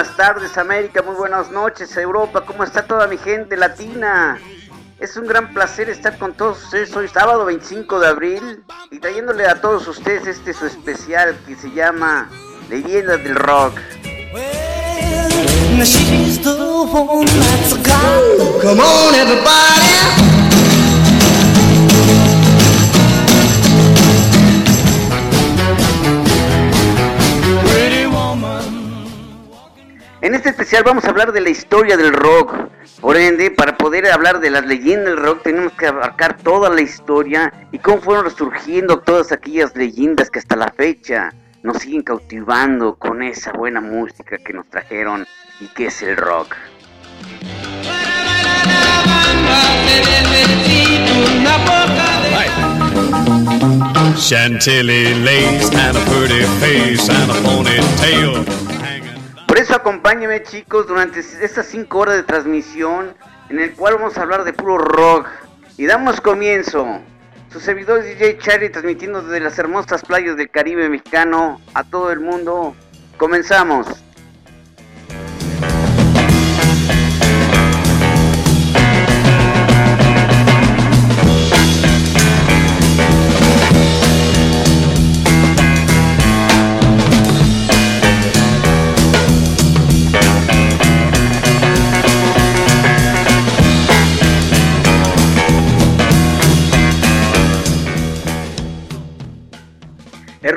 buenas tardes, América. Muy buenas noches, Europa. ¿Cómo está toda mi gente latina? Es un gran placer estar con todos ustedes hoy sábado 25 de abril y trayéndole a todos ustedes este su especial que se llama Leyendas del Rock. Come En este especial vamos a hablar de la historia del rock. Por ende, para poder hablar de las leyendas del rock tenemos que abarcar toda la historia y cómo fueron resurgiendo todas aquellas leyendas que hasta la fecha nos siguen cautivando con esa buena música que nos trajeron y que es el rock. Chantilly lace and a pretty face and a ponytail. Eso acompáñenme chicos durante estas 5 horas de transmisión en el cual vamos a hablar de puro rock. Y damos comienzo. Su servidor DJ Charlie transmitiendo desde las hermosas playas del Caribe mexicano a todo el mundo. Comenzamos.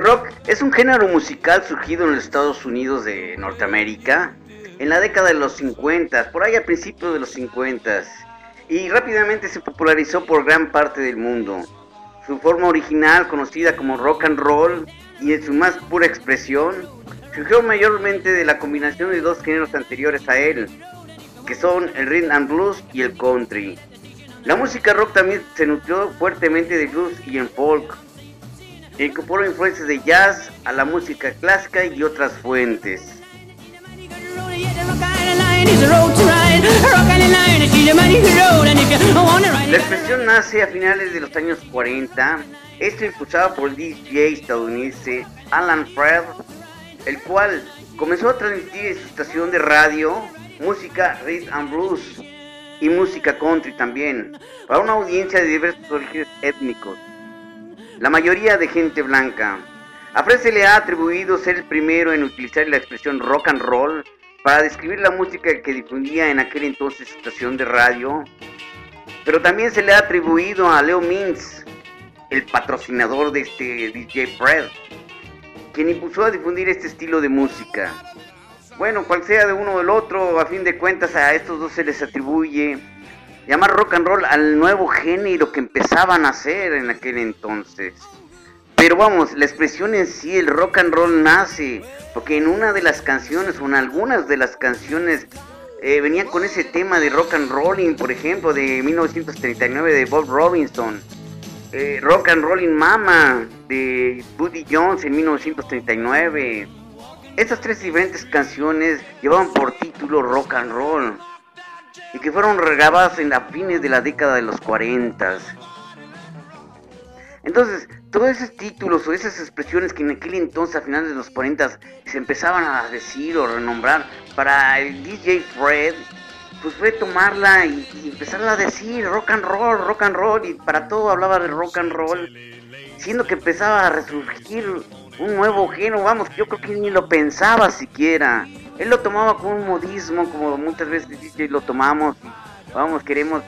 Rock es un género musical surgido en los Estados Unidos de Norteamérica en la década de los 50, por ahí a principios de los 50, y rápidamente se popularizó por gran parte del mundo. Su forma original, conocida como rock and roll, y en su más pura expresión, surgió mayormente de la combinación de dos géneros anteriores a él, que son el rhythm and blues y el country. La música rock también se nutrió fuertemente de blues y en folk, incorporó influencias de jazz a la música clásica y otras fuentes. La expresión nace a finales de los años 40, esto impulsado por el DJ estadounidense Alan Fred, el cual comenzó a transmitir en su estación de radio música rhythm and blues y música country también, para una audiencia de diversos orígenes étnicos la mayoría de gente blanca. A Fred se le ha atribuido ser el primero en utilizar la expresión rock and roll para describir la música que difundía en aquel entonces estación de radio. Pero también se le ha atribuido a Leo Mintz, el patrocinador de este DJ Fred, quien impulsó a difundir este estilo de música. Bueno, cual sea de uno o del otro, a fin de cuentas a estos dos se les atribuye llamar rock and roll al nuevo género que empezaban a hacer en aquel entonces. Pero vamos, la expresión en sí, el rock and roll nace, porque en una de las canciones o en algunas de las canciones eh, venía con ese tema de rock and rolling, por ejemplo, de 1939 de Bob Robinson. Eh, rock and Rolling Mama de Buddy Jones en 1939. Estas tres diferentes canciones llevaban por título Rock and Roll y que fueron regabadas en la fines de la década de los 40. Entonces, todos esos títulos o esas expresiones que en aquel entonces, a finales de los 40, se empezaban a decir o renombrar para el DJ Fred, pues fue tomarla y, y, empezarla a decir rock and roll, rock and roll, y para todo hablaba de rock and roll, siendo que empezaba a resurgir un nuevo género, vamos, yo creo que ni lo pensaba siquiera. Él lo tomaba como un modismo, como muchas veces DJ lo tomamos, vamos, queremos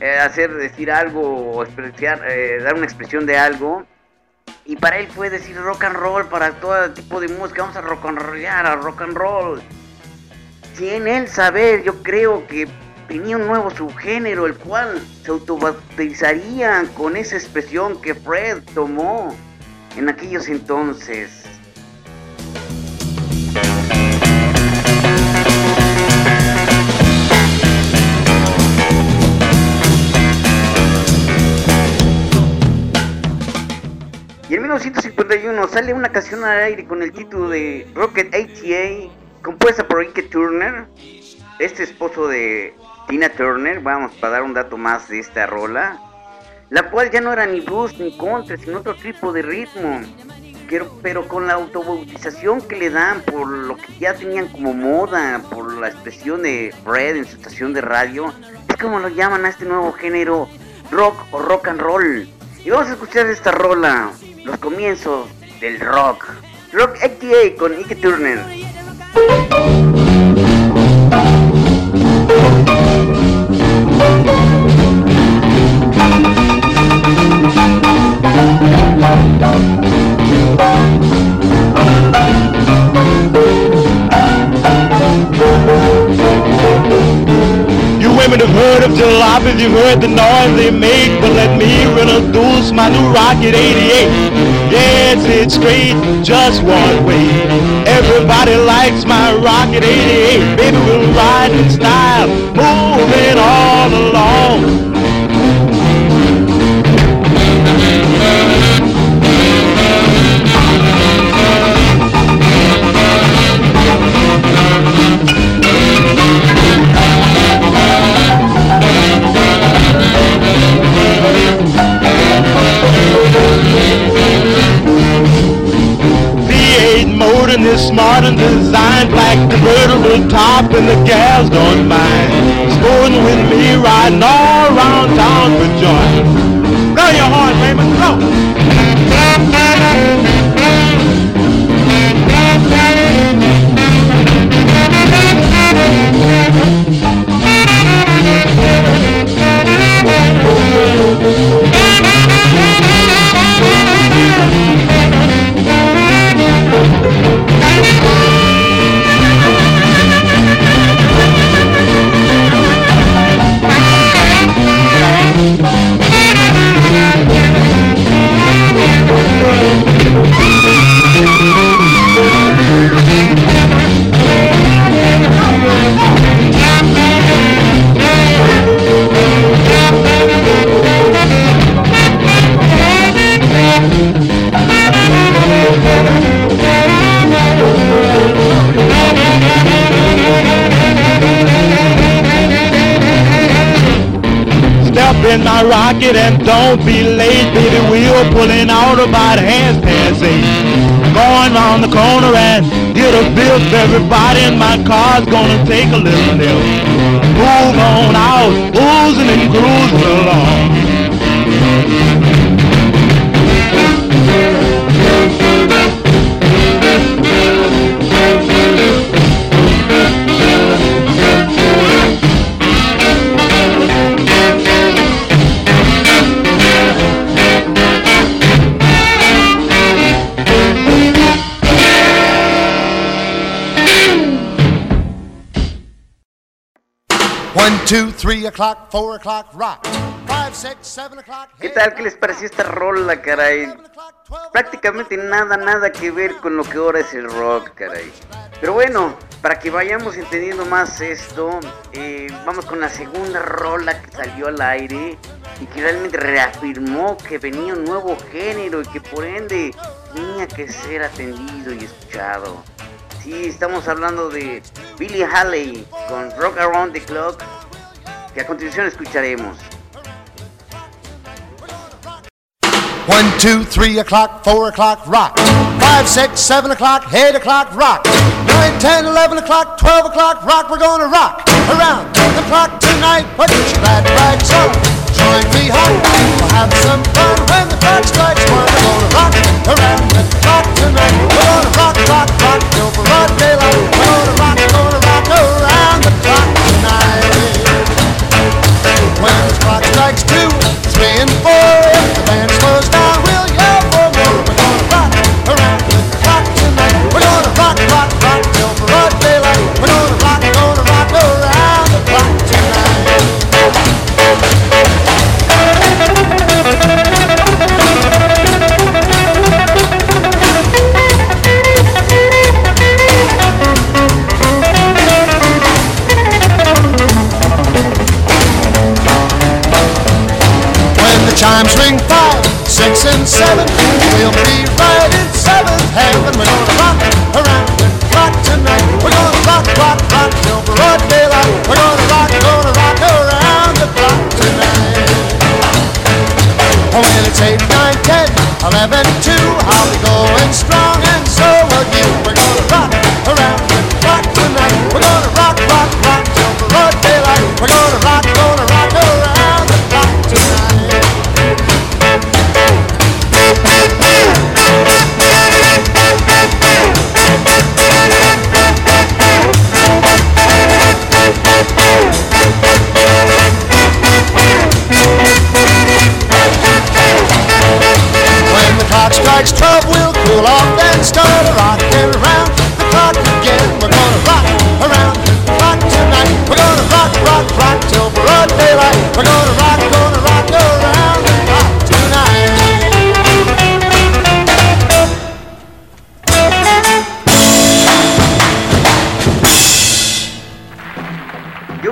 eh, hacer, decir algo o expresar, eh, dar una expresión de algo. Y para él fue decir rock and roll, para todo tipo de música, vamos a rock and rollar, a rock and roll. Sin él saber, yo creo que tenía un nuevo subgénero, el cual se autobautizaría con esa expresión que Fred tomó en aquellos entonces. 1951 sale una canción al aire con el título de Rocket ATA, compuesta por Ike Turner, este esposo de Tina Turner, vamos para dar un dato más de esta rola, la cual ya no era ni blues ni country, sino otro tipo de ritmo. pero con la autobautización que le dan por lo que ya tenían como moda, por la expresión de Fred en su estación de radio, es como lo llaman a este nuevo género rock o rock and roll. Y vamos a escuchar esta rola, los comienzos del rock. Rock ATA con Ike Turner. Have heard of you've heard the noise they make, but let me introduce my new Rocket 88. Yes, it's straight, just one way. Everybody likes my Rocket 88. Baby, we'll ride in style, moving all along. Modern is smart and designed Black convertible top and the gals don't mind Sporting with me riding all around town for joy Blow your horn, Raymond, blow! Don't be late, baby. We're pulling out about hands past eight. Going round the corner and get a bill. Everybody in my car's gonna take a little nip. Move on out, oozing and cruising along. ¿Qué tal? ¿Qué les pareció esta rola, caray? Prácticamente nada, nada que ver con lo que ahora es el rock, caray. Pero bueno, para que vayamos entendiendo más esto, eh, vamos con la segunda rola que salió al aire y que realmente reafirmó que venía un nuevo género y que por ende tenía que ser atendido y escuchado. Sí, estamos hablando de Billy Haley con Rock Around the Clock que a continuación escucharemos. 1, 2, 3 o'clock, 4 o'clock, rock. 5, 6, 7 o'clock, 8 o'clock, rock. 9, 10, 11 o'clock, 12 o'clock, rock. We're gonna rock around the clock tonight. Put your glad rags on. Join me home.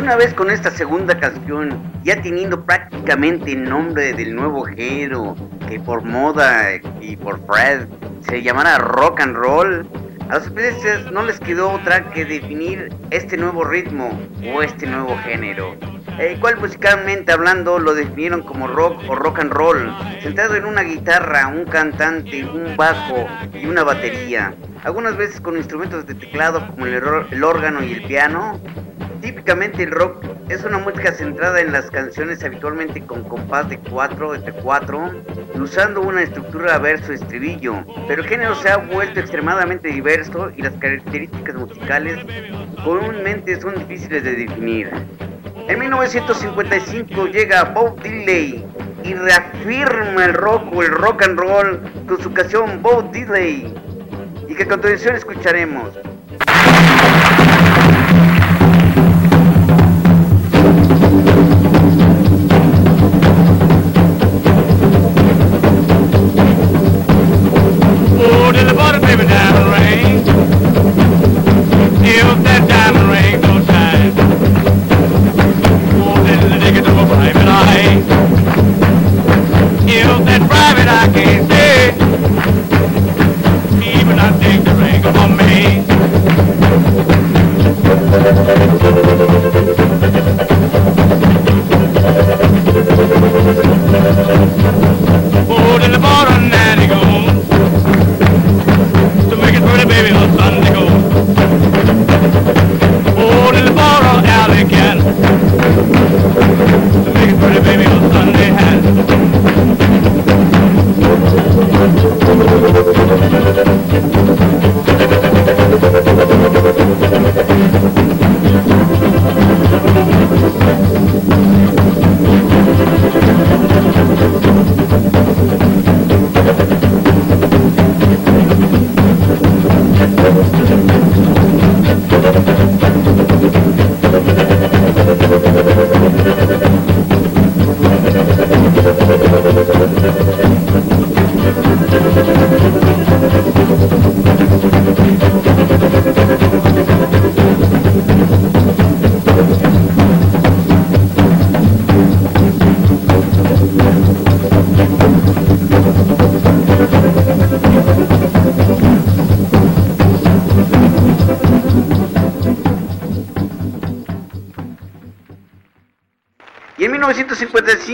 Una vez con esta segunda canción, ya teniendo prácticamente el nombre del nuevo género, que por moda y por Fred se llamará rock and roll, a los especialistas no les quedó otra que definir este nuevo ritmo o este nuevo género, el cual musicalmente hablando lo definieron como rock o rock and roll, centrado en una guitarra, un cantante, un bajo y una batería, algunas veces con instrumentos de teclado como el, órgano y el piano, Típicamente el rock es una música centrada en las canciones habitualmente con compás de 4 entre 4, usando una estructura verso-estribillo, pero el género se ha vuelto extremadamente diverso y las características musicales comúnmente son difíciles de definir. En 1955 llega Bob Dylan y reafirma el rock o el rock and roll con su canción Bob Dylan y que a continuación escucharemos.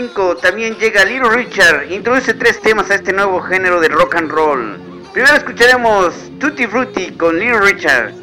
1955 también llega Little Richard, introduce tres temas a este nuevo género de rock and roll. Primero escucharemos Tutti Frutti con Little Richard.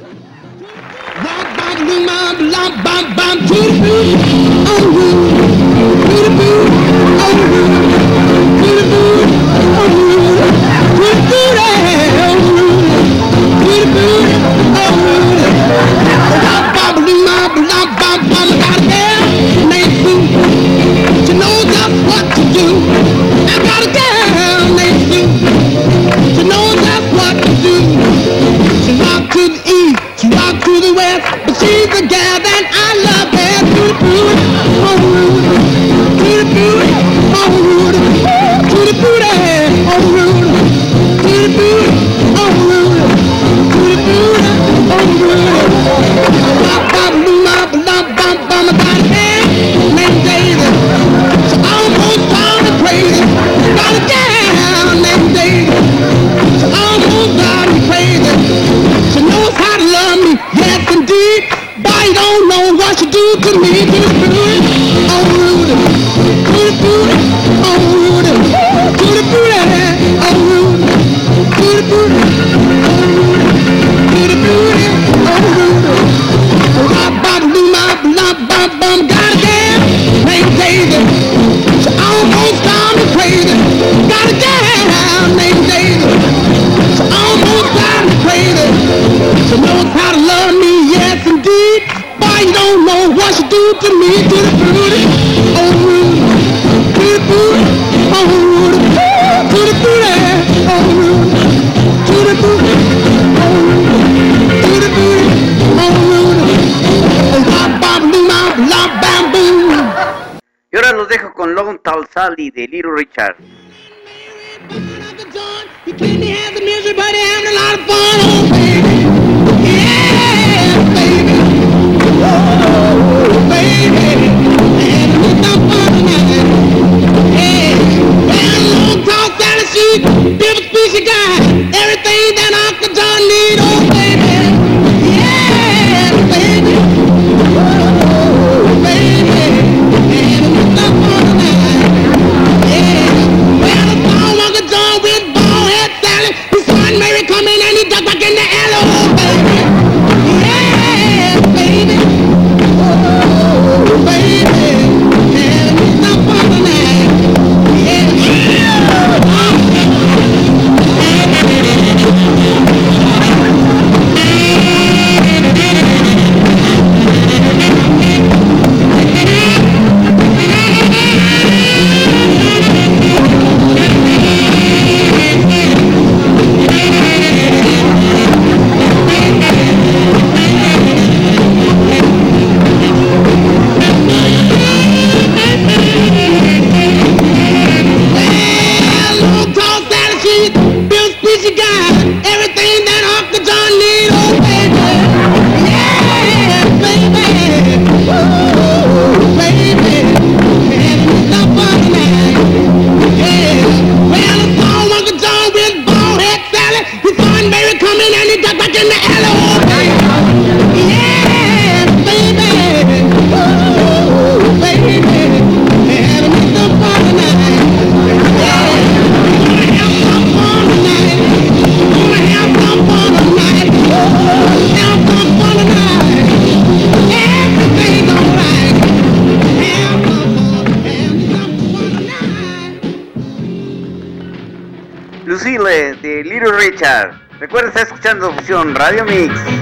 Escuchando Radio Mix.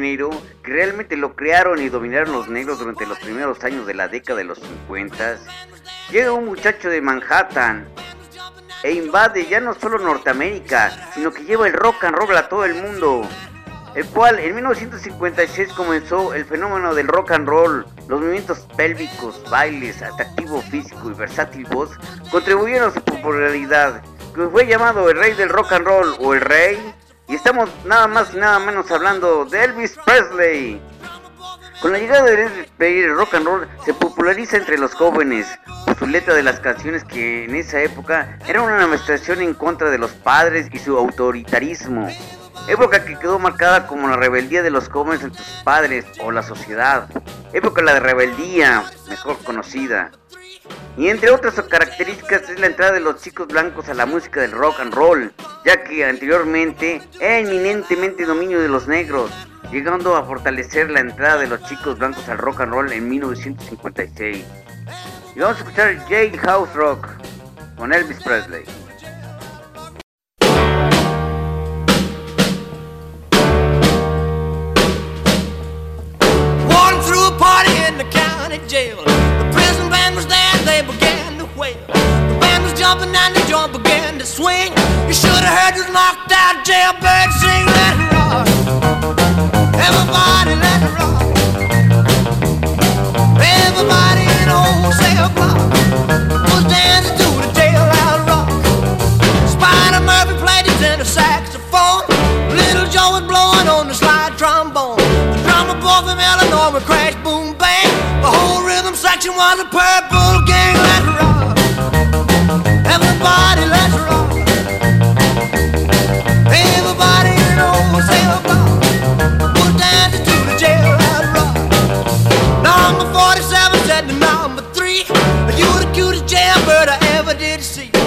Que realmente lo crearon y dominaron los negros durante los primeros años de la década de los 50, llega un muchacho de Manhattan e invade ya no solo Norteamérica, sino que lleva el rock and roll a todo el mundo. El cual en 1956 comenzó el fenómeno del rock and roll, los movimientos pélvicos, bailes, atractivo físico y versátil voz contribuyeron a su popularidad, que fue llamado el rey del rock and roll o el rey y estamos nada más y nada menos hablando de Elvis Presley. Con la llegada de Elvis Presley, el rock and roll se populariza entre los jóvenes por su letra de las canciones que en esa época era una manifestación en contra de los padres y su autoritarismo. Época que quedó marcada como la rebeldía de los jóvenes entre sus padres o la sociedad. Época la de rebeldía, mejor conocida. Y entre otras características es la entrada de los chicos blancos a la música del rock and roll, ya que anteriormente era eminentemente dominio de los negros, llegando a fortalecer la entrada de los chicos blancos al rock and roll en 1956. Y vamos a escuchar Jade House Rock con Elvis Presley. well. The band was jumping and the joint began to swing. You should have heard this knocked out jailbird sing. Let it rock. Everybody, let it rock. Everybody in old whole cell block was dancing to the jail out rock. Spider Murphy played his inner saxophone. Little Joe was blowing on the slide trombone. The drummer boy from Illinois would crash, boom, bang. The whole rhythm section was a pearl. did see.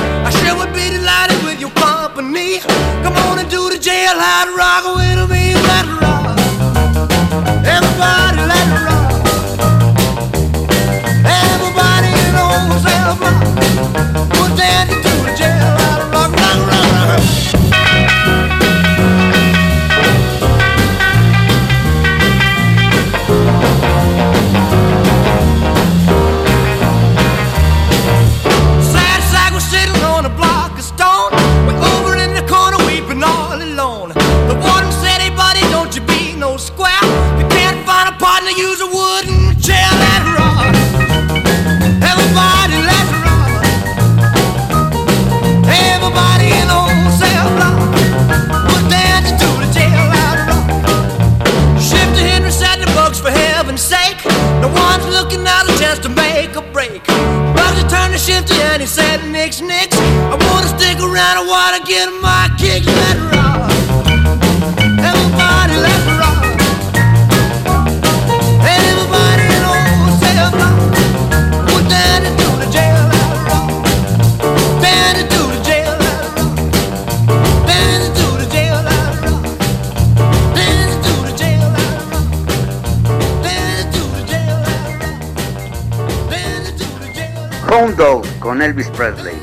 Elvis Presley.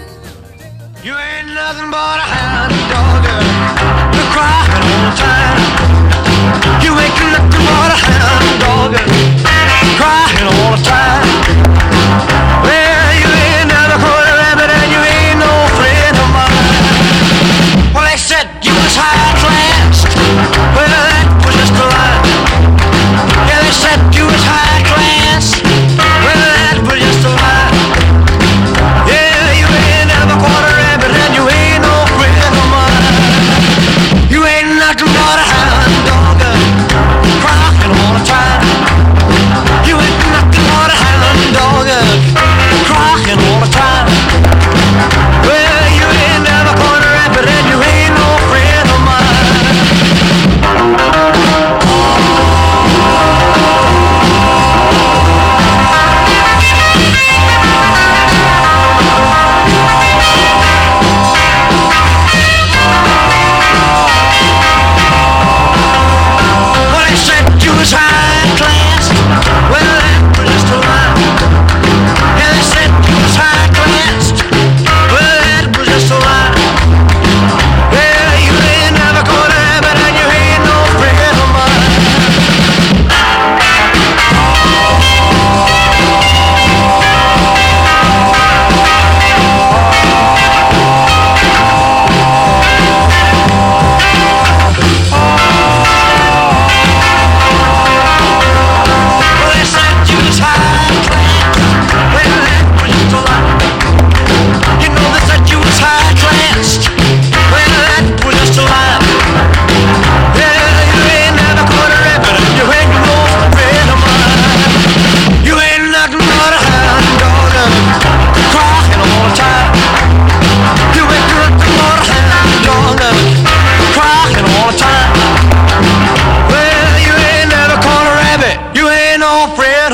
You ain't nothing but a hound dog to cry all the time. You ain't nothing but a hound dog crying all the time. Well, you ain't never caught a rabbit and you ain't no friend of mine. Well, they said you was high class. Well, that was just a lie. Yeah, they said you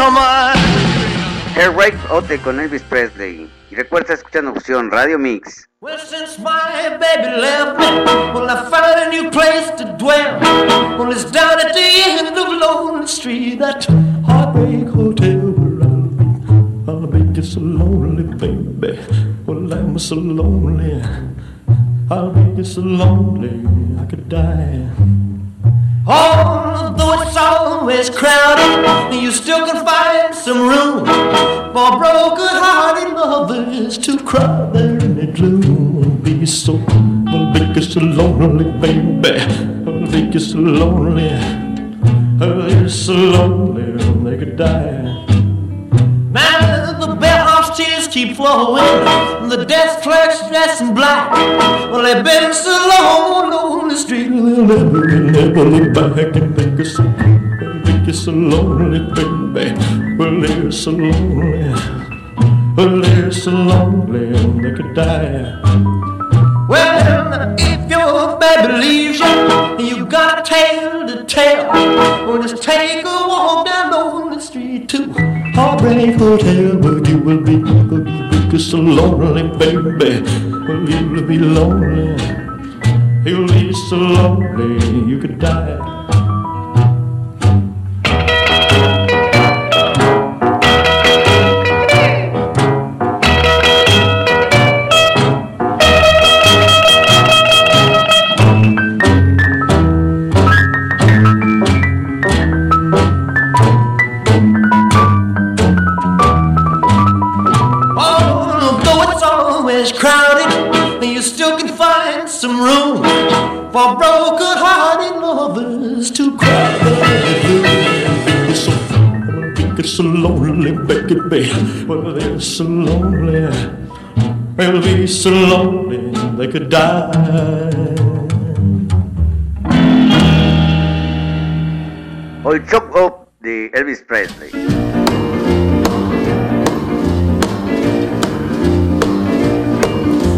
tomar. Hair Ote con Elvis Presley. Y recuerda escuchando opción Radio Mix. Well, since my baby left well, I found a new place to dwell. Well, it's down at the end of Lonely Street, that heartbreak hotel where I'll be. I'll be just a lonely, baby. Well, I'm so lonely. I'll be just so lonely, I could die. Although it's always crowded, you still can find some room for broken-hearted lovers to cry there in the gloom. Be so, I so lonely, baby. I think so lonely. I think you're so lonely, they could die keep flowing, the desk clerk's dressed in black. Well, they've been so long on the street, They'll never, never look back and think you're so, think you're so lonely, baby. Well, they're so lonely. Well, they're so lonely, they could die. Well, if your baby leaves you, and you got a tale to tell, well, just take a walk down lonely street to Heartbreak Hotel, where you will be, will be so lonely, baby. Well, you will be lonely. You'll be so lonely, you could die. It's always crowded, but you still can find some room for broken-hearted lovers to cry. You're so, you're so lonely, baby. Well, they're so lonely. They'll be so lonely, they could die. All Shook Up de Elvis Presley.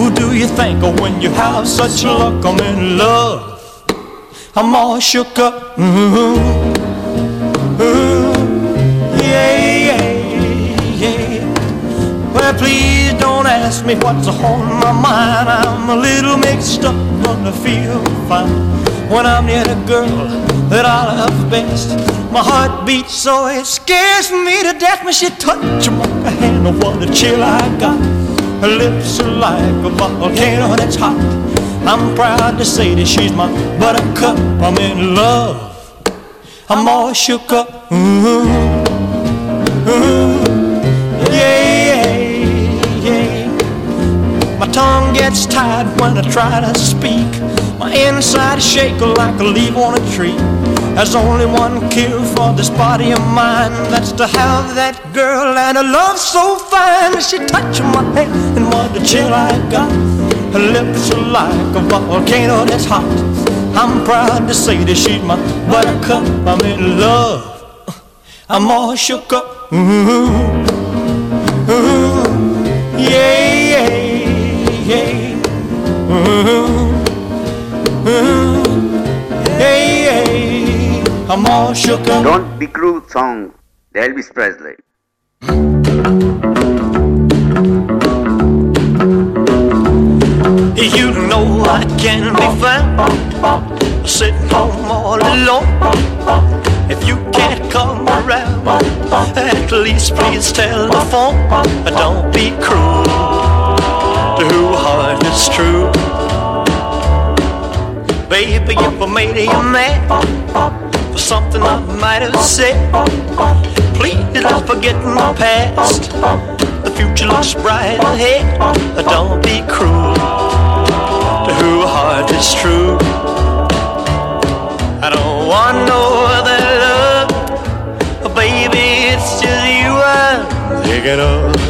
Who do you think of when you have such luck? I'm in love. I'm all shook up. Ooh, ooh, yeah, yeah, yeah. Well, please don't ask me what's on my mind. I'm a little mixed up, but I feel fine when I'm near the girl that I love best. My heart beats so it scares me to death when she touches my hand. Oh, what a chill I got. Her lips are like a volcano that's hot. I'm proud to say that she's my buttercup. I'm in love. I'm all shook up. Ooh, ooh, yeah, yeah, yeah. My tongue gets tied when I try to speak. My inside is shake like a leaf on a tree. There's only one cure for this body of mine. That's to have that girl and a love so fine. She touching my hand and what a chill I got. Her lips are like a volcano that's hot. I'm proud to say that she's my buttercup. I'm in love. I'm all shook up. Ooh, ooh, yeah, yeah, yeah. Ooh, Don't Be Cruel Song Elvis Presley. You know I can be found sitting home all alone. If you can't come around, at least please tell the phone. Don't be cruel to who heart is true. Baby, if I made you mad for something I might have said, please don't forget my past. The future looks bright ahead. Don't be cruel to who heart is true. I don't want no other love, baby. It's just you I'm thinking of.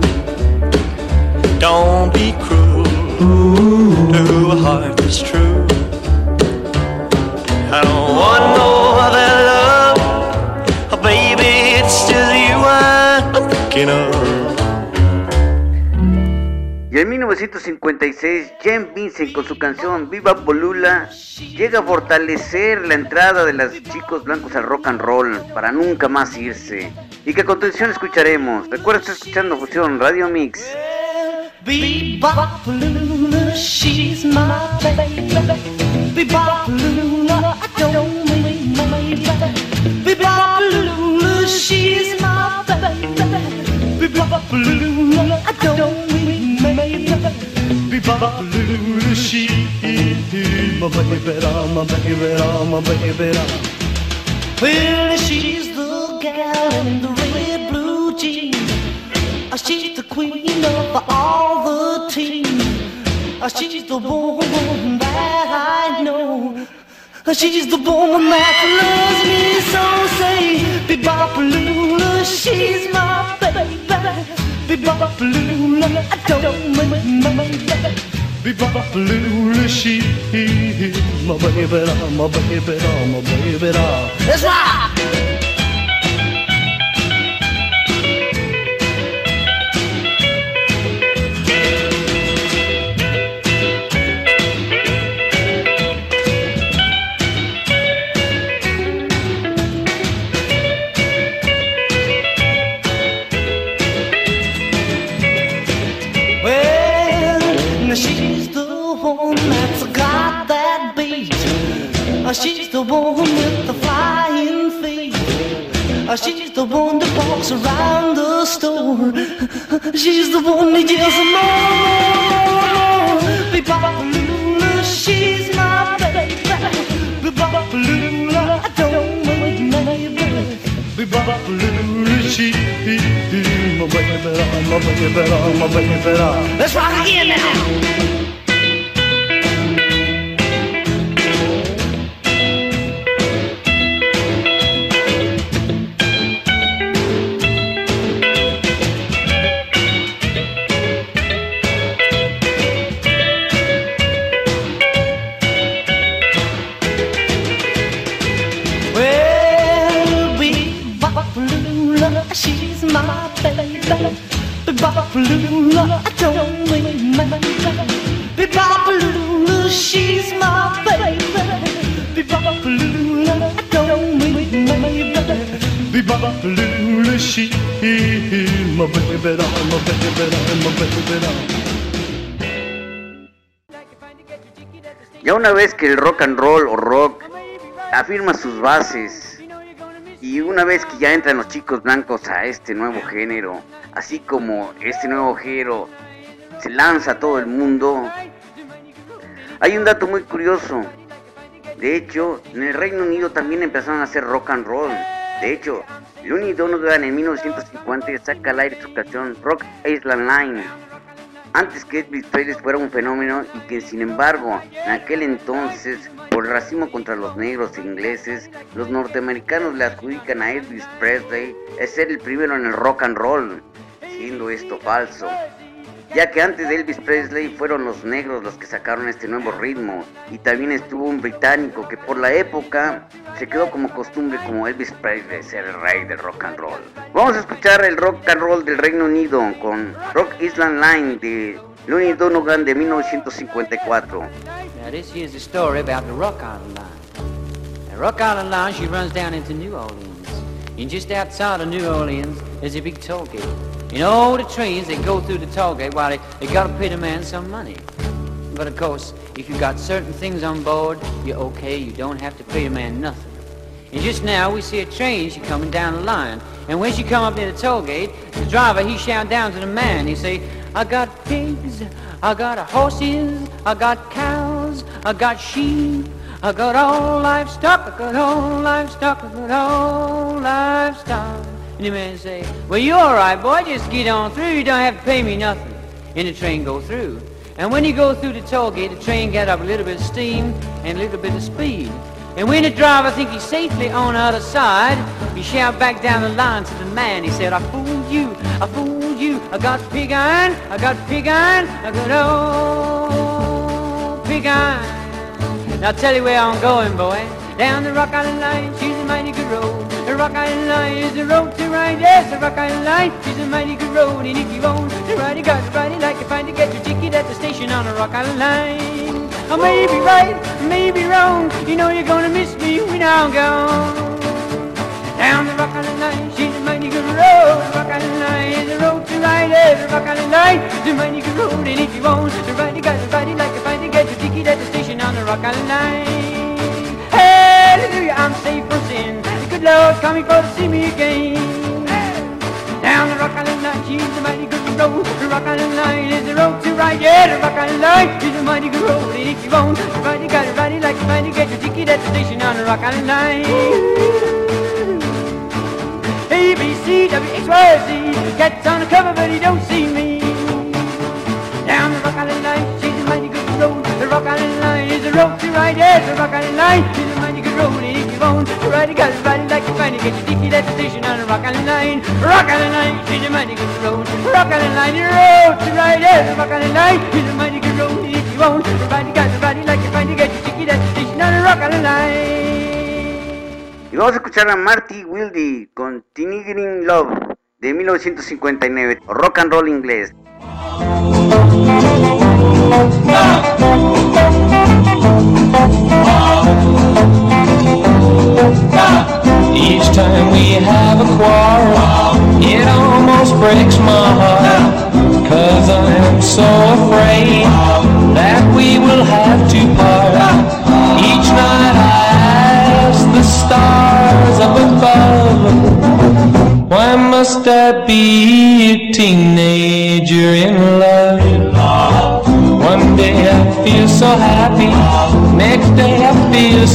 Don't be cruel. I don't want no other love, oh. Y en 1956, Jen Vincent con su canción Viva Bolula llega a fortalecer la entrada de los chicos blancos al rock and roll para nunca más irse. Y que a continuación escucharemos. Recuerda estar escuchando Fusión Radio Mix. Bebop Lula, she's my baby. Bebop Lula, I don't mean my baby. Bebop Lula, she's my baby. Bebop Lula, I don't mean my baby. Bebop Lula, she's my baby, my baby, my baby. Well, she's the gal in the. Uh, She's the queen of all the team. She's the woman that I know. She's the woman that loves me so. Say, Bebopalula, she's my baby. Bebopalula, I don't mind my baby. Bebopalula, she's my baby, my baby, my baby. Let's rock! The one with the flying feet. Uh, She's the one that walks around the store. She's the one that yells more, more, more. Bebopalula, she's my baby. Bebopalula, I don't mind my baby. Bebopalula, she's my baby, my baby, my baby. Let's rock again now. Ya una vez que el rock and roll o rock afirma sus bases y una vez que ya entran los chicos blancos a este nuevo género, así como este nuevo género se lanza a todo el mundo, hay un dato muy curioso. De hecho, en el Reino Unido también empezaron a hacer rock and roll. De hecho, Looney Donovan en 1950 saca al aire su canción Rock Island Line. Antes que Elvis Presley fuera un fenómeno y que sin embargo en aquel entonces por racismo contra los negros e ingleses los norteamericanos le adjudican a Elvis Presley el ser el primero en el rock and roll siendo esto falso ya que antes de Elvis Presley fueron los negros los que sacaron este nuevo ritmo y también estuvo un británico que por la época se quedó como costumbre como Elvis Presley ser el rey del rock and roll. Vamos a escuchar el rock and roll del Reino Unido con Rock Island Line de Looney Donovan de 1954. Now this here's a story about the Rock Island Line. The Rock Island Line, she runs down into New Orleans. And just outside of New Orleans, there's a big toll gate. Know, all the trains, they go through the toll gate while they, they gotta pay the man some money. But of course, if you got certain things on board, you're okay, you don't have to pay the man nothing. And just now we see a train, she coming down the line. And when she come up near the toll gate, the driver, he shout down to the man, he say, I got pigs, I got horses, I got cows, I got sheep, A good old livestock, a good old livestock, a good old livestock. And the man say, well, you all right, boy. Just get on through. You don't have to pay me nothing. And the train go through. And when you go through the toll gate, the train got up a little bit of steam and a little bit of speed. And when the driver think he's safely on the other side, he shout back down the line to the man. He said, I fooled you, I fooled you. I got pig iron, I got pig iron, I got old pig iron. Now tell you where I'm going, boy. Down the Rock Island Line, she's a mighty good road. The Rock Island Line is the road to ride. Yes, the Rock Island Line, she's a mighty good road. And if you own the ride, you got to ride it like you find to get your ticket at the station on the Rock Island Line. I may be right, I may be wrong. You know you're gonna miss me when I'm gone. Down the Rock Island Line, she's a mighty good road. The Rock Island Line is the road to ride. Yes, the Rock Island Line is a mighty good road. And if you own the ride, you got to ride it like you find to get your ticket at the on the Rock Island Line. Hallelujah, I'm safe from sin. The good Lord coming for to see me again. Down the Rock Island Line, she's a mighty good road. The Rock Island Line is the road to ride. Yeah, the Rock Island Line is a mighty good road. And if you ride, you got to ride it like you get your ticket at the station on the Rock Island Line. A, B, C, W, X, Y, Z. Cat's on the cover, but he don't see me. Down the Rock Island Line, she's a mighty good road. The Rock Island the road, the right edge, the rock and line. Feel the man you can roll it if you want. The right you got ride like a man you get sticky that station on the rock and line. Rock and line, feel the man you can roll. Rock and line, the road, the right edge, the rock and line. Feel the man you can roll it if you want. The right you got ride like a man you get sticky that station on the rock and line. Y vamos a escuchar a Marty Wilde con Green Love de 1959, rock and roll inglés. No. Each time we have a quarrel, it almost breaks my heart. Cause I am so afraid that we will have to part.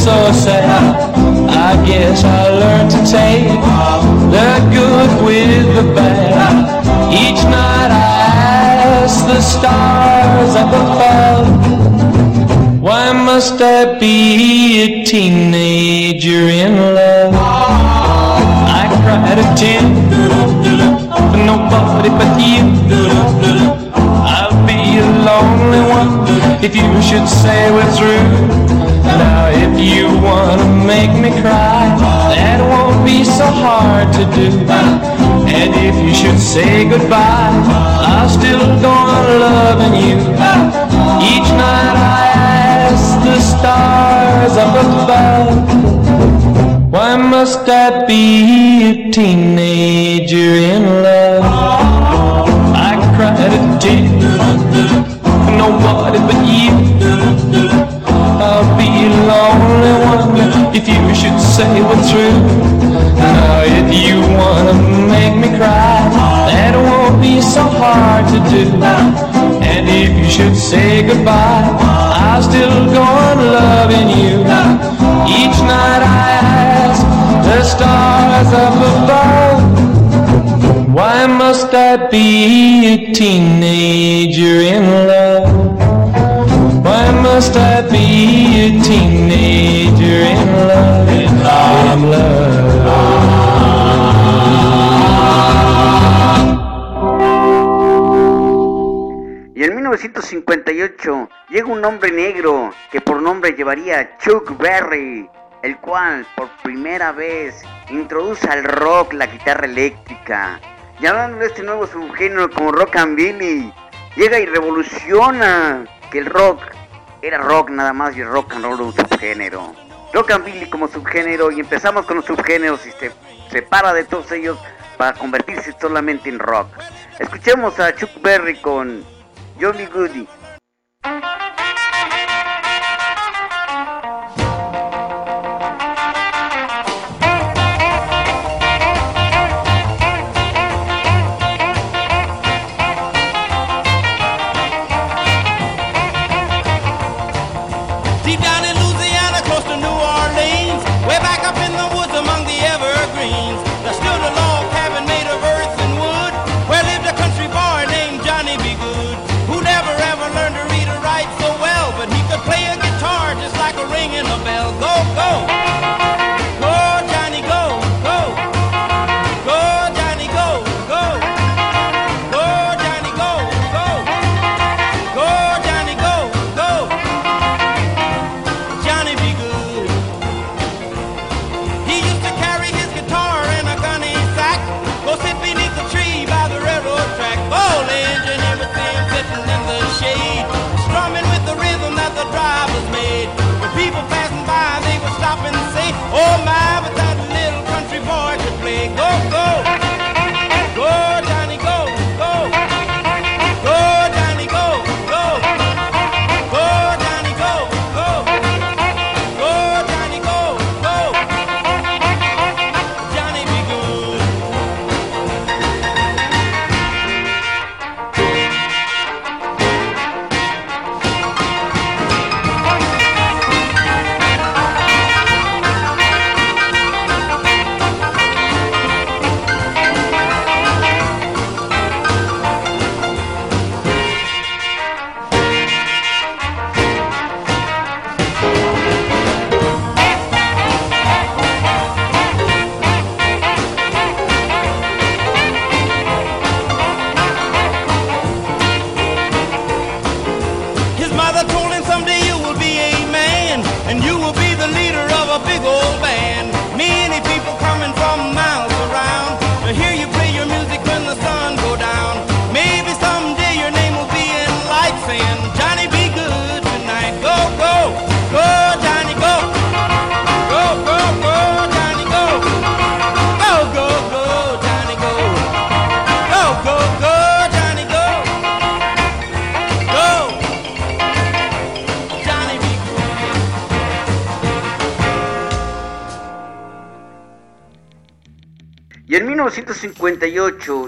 So sad. I guess I learned to take the good with the bad. Each night I ask the stars up above, why must I be a teenager in love? I cried a tear for nobody but you. I'll be a lonely one if you should say we're through. Now if you wanna make me cry, that won't be so hard to do. And if you should say goodbye, I'll still go on loving you. Each night I ask the stars up above, why must I be a teenager in love? I cried a tear nobody but you. If you should say we're through. Now if you wanna make me cry, that won't be so hard to do. And if you should say goodbye, I'll still go on loving you. Each night I ask the stars up above, why must I be a teenager in love? Why must I be a teenager in love? In love. Y en 1958 llega un hombre negro que por nombre llevaría Chuck Berry, el cual por primera vez introduce al rock la guitarra eléctrica, llamándole este nuevo subgénero como rockabilly. Llega y revoluciona que el rock era rock nada más y rock and roll un subgénero. Rockabilly como subgénero y empezamos con los subgéneros y se separa de todos ellos para convertirse solamente en rock. Escuchemos a Chuck Berry con Johnny Goody.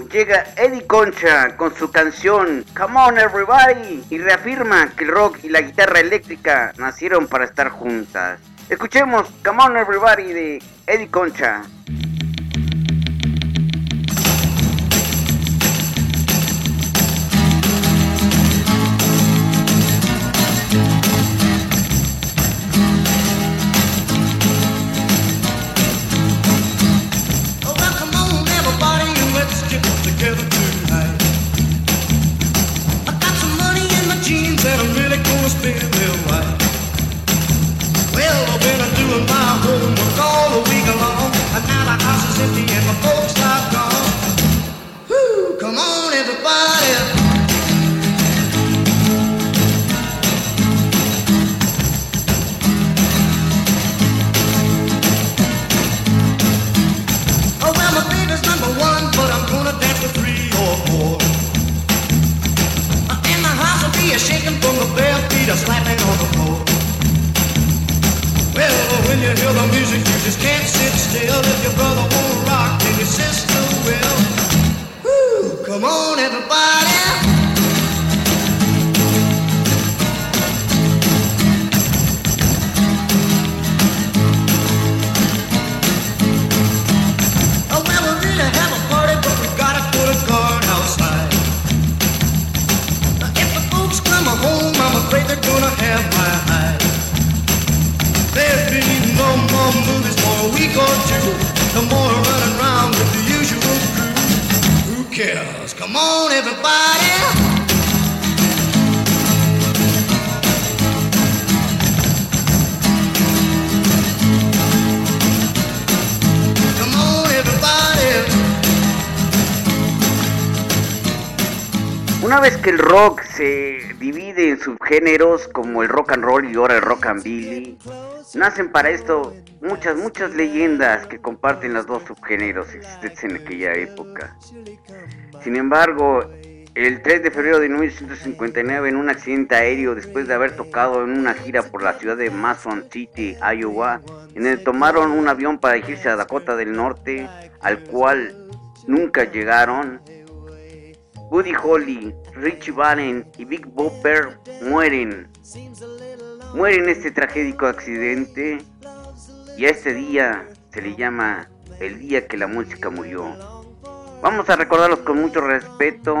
Llega Eddie Concha con su canción Come On Everybody y reafirma que el rock y la guitarra eléctrica nacieron para estar juntas. Escuchemos Come On Everybody de Eddie Concha. Subgéneros como el rock and roll y ahora el rock and billy, nacen para esto muchas, muchas leyendas que comparten los dos subgéneros existentes en aquella época. Sin embargo, el 3 de febrero de 1959, en un accidente aéreo, después de haber tocado en una gira por la ciudad de Mason City, Iowa, en el tomaron un avión para dirigirse a Dakota del Norte, al cual nunca llegaron, Buddy Holly, Richie Valens y Big Bopper mueren. Mueren en este tragédico accidente y a este día se le llama el día que la música murió. Vamos a recordarlos con mucho respeto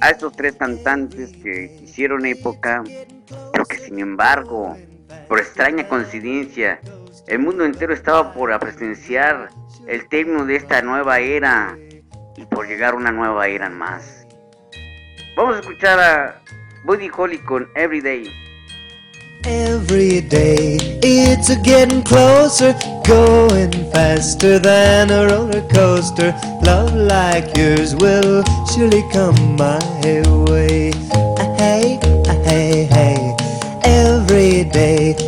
a estos tres cantantes que hicieron época, pero que sin embargo, por extraña coincidencia, el mundo entero estaba por presenciar el término de esta nueva era y por llegar una nueva era más. Vamos a escuchar a Buddy Holly con Everyday. Every day it's a getting closer, going faster than a roller coaster. Love like yours will surely come my way. Ah, Hey, ah, hey, hey. Every day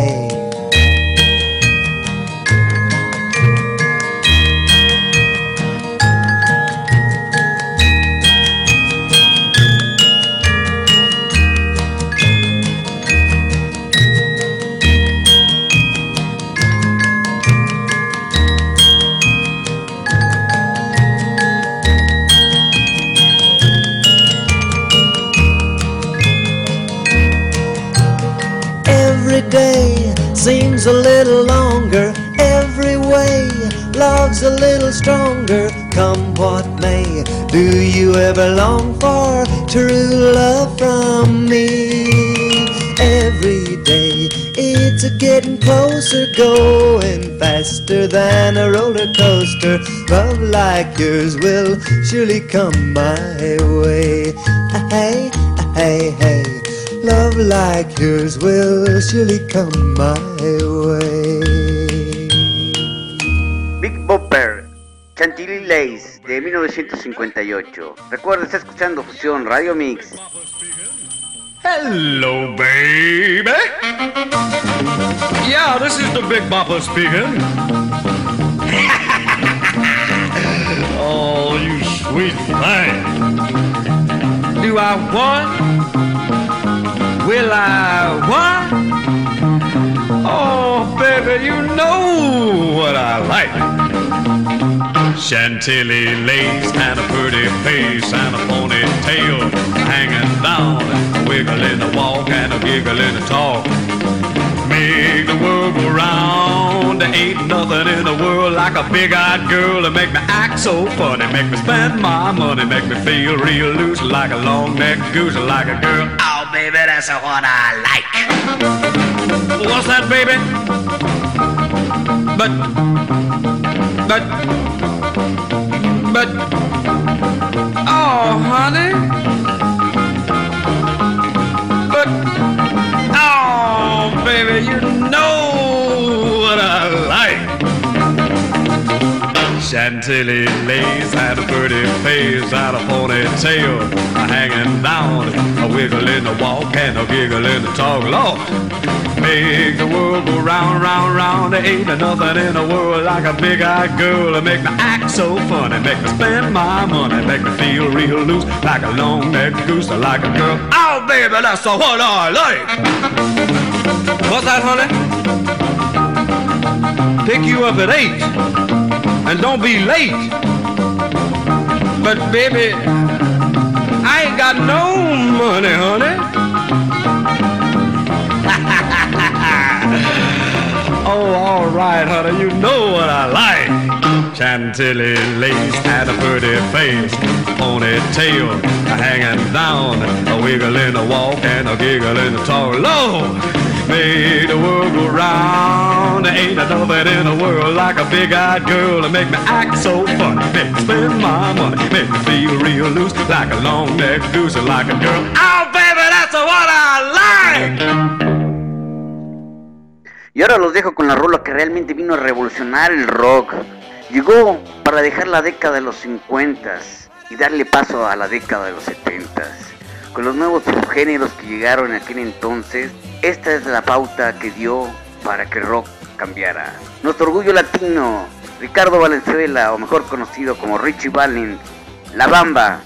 Ever long for true love from me? Every day it's a getting closer, going faster than a roller coaster. Love like yours will surely come my way. Ah, Hey, ah, like yours will surely come my way. De 1958. Recuerda, está escuchando Fusión Radio Mix. Hello, baby. Yeah, this is the Big Bopper speaking. oh, you sweet thing. Do I want? Will I want? Oh, baby, you know what I like. Chantilly lace and a pretty face and a ponytail hanging down, wiggle wiggling the walk and a giggling the talk. Make the world go round. There ain't nothing in the world like a big-eyed girl to make me act so funny, make me spend my money, make me feel real loose like a long-necked goose, like a girl. Oh, baby, that's what I like. What's that, baby? But, but, but, oh, honey. But, oh, baby, Chantilly lace had a pretty face, had a ponytail hanging down, a wiggle in the walk and a giggle in the talk. Lord, make the world go round, round, round. There ain't nothing in the world like a big-eyed girl to make me act so funny, make me spend my money, make me feel real loose like a long-necked goose, like a girl. Oh, baby, that's the what I like. What's that, honey? Pick you up at eight and don't be late. But baby, I ain't got no money, honey. oh, all right, honey, you know what I like. Chantilly lace and a pretty face, ponytail hanging down, a wiggle in the walk and a giggle in the talk. Lord, in the world like a big-eyed girl make me act so funny, make me spend my money, make me feel real loose like a like a girl. Oh, baby, that's I like. Y ahora los dejo con la rola que realmente vino a revolucionar el rock. Llegó para dejar la década de los 50 y darle paso a la década de los 70 Con los nuevos subgéneros que llegaron en aquel entonces, esta es la pauta que dio para que rock cambiara. Nuestro orgullo latino, Ricardo Valenzuela, o mejor conocido como Richie Valens, La Bamba.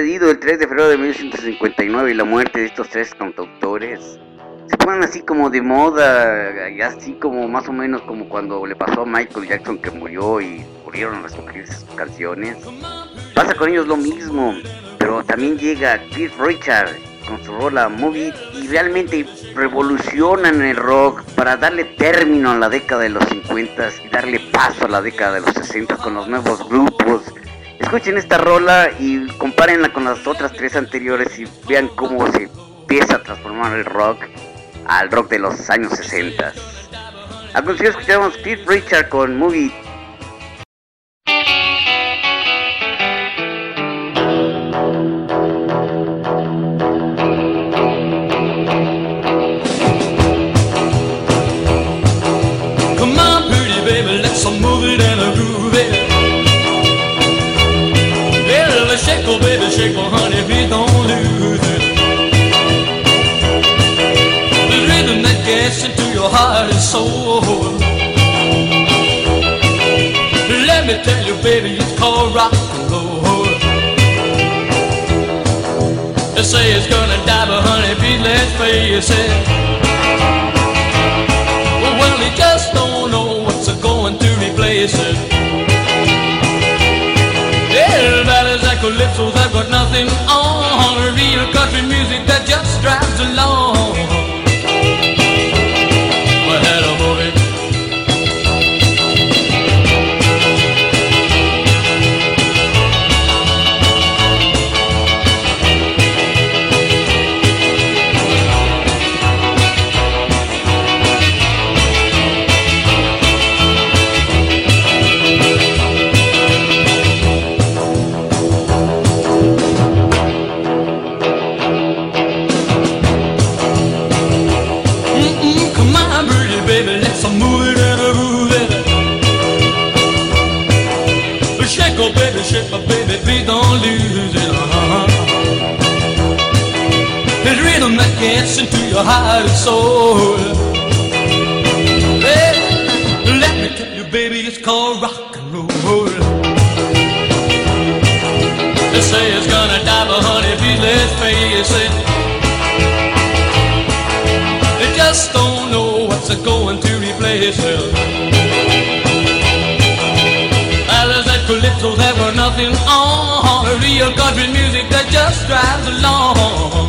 Sucedido el 3 de febrero de 1959 y la muerte de estos tres cantautores se ponen así como de moda, y así como más o menos como cuando le pasó a Michael Jackson que murió y murieron las sus canciones. Pasa con ellos lo mismo, pero también llega Keith Richard con su rola Movie y realmente revolucionan el rock para darle término a la década de los 50 y darle paso a la década de los 60 con los nuevos grupos. Escuchen esta rola y compárenla con las otras tres anteriores y vean cómo se empieza a transformar el rock al rock de los años 60. A continuación escuchamos Keith Richard con Movie baby, it's called rock and roll. They say it's gonna die, but honey, please let's face it. Well, he just don't know what's going to replace it. Ballads and calypsos have got nothing on. Real country music that just drives along. Gets into your heart and soul. Hey, let me tell you, baby, it's called rock and roll. They say it's gonna die, but honey, please let's face it. They just don't know what's going to replace it. Ballads and calypsos have got nothing on. Real country music that just drives along.